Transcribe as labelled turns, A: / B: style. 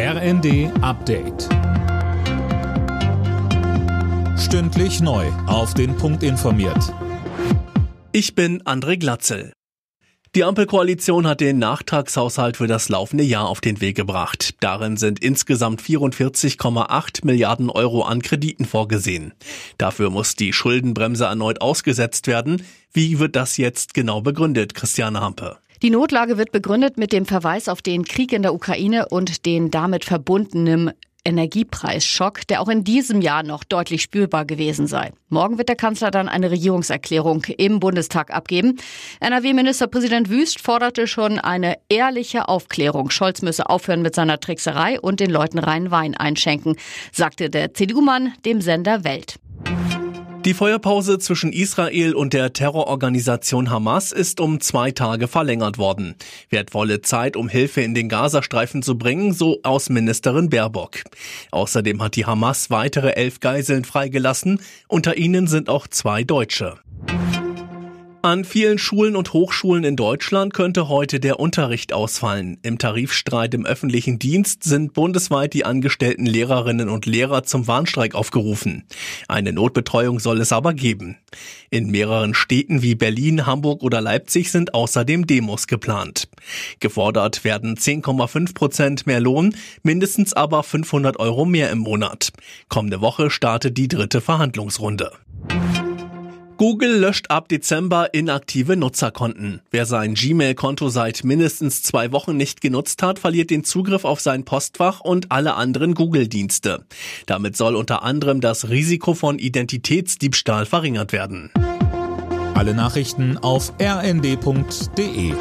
A: RND Update. Stündlich neu. Auf den Punkt informiert.
B: Ich bin André Glatzel. Die Ampelkoalition hat den Nachtragshaushalt für das laufende Jahr auf den Weg gebracht. Darin sind insgesamt 44,8 Milliarden Euro an Krediten vorgesehen. Dafür muss die Schuldenbremse erneut ausgesetzt werden. Wie wird das jetzt genau begründet, Christiane Hampe?
C: Die Notlage wird begründet mit dem Verweis auf den Krieg in der Ukraine und den damit verbundenen Energiepreisschock, der auch in diesem Jahr noch deutlich spürbar gewesen sei. Morgen wird der Kanzler dann eine Regierungserklärung im Bundestag abgeben. NRW-Ministerpräsident Wüst forderte schon eine ehrliche Aufklärung. Scholz müsse aufhören mit seiner Trickserei und den Leuten reinen Wein einschenken, sagte der CDU-Mann dem Sender Welt.
B: Die Feuerpause zwischen Israel und der Terrororganisation Hamas ist um zwei Tage verlängert worden. Wertvolle Zeit, um Hilfe in den Gazastreifen zu bringen, so Außenministerin Baerbock. Außerdem hat die Hamas weitere elf Geiseln freigelassen. Unter ihnen sind auch zwei Deutsche. An vielen Schulen und Hochschulen in Deutschland könnte heute der Unterricht ausfallen. Im Tarifstreit im öffentlichen Dienst sind bundesweit die angestellten Lehrerinnen und Lehrer zum Warnstreik aufgerufen. Eine Notbetreuung soll es aber geben. In mehreren Städten wie Berlin, Hamburg oder Leipzig sind außerdem Demos geplant. Gefordert werden 10,5 Prozent mehr Lohn, mindestens aber 500 Euro mehr im Monat. Kommende Woche startet die dritte Verhandlungsrunde. Google löscht ab Dezember inaktive Nutzerkonten. Wer sein Gmail-Konto seit mindestens zwei Wochen nicht genutzt hat, verliert den Zugriff auf sein Postfach und alle anderen Google-Dienste. Damit soll unter anderem das Risiko von Identitätsdiebstahl verringert werden.
A: Alle Nachrichten auf rnd.de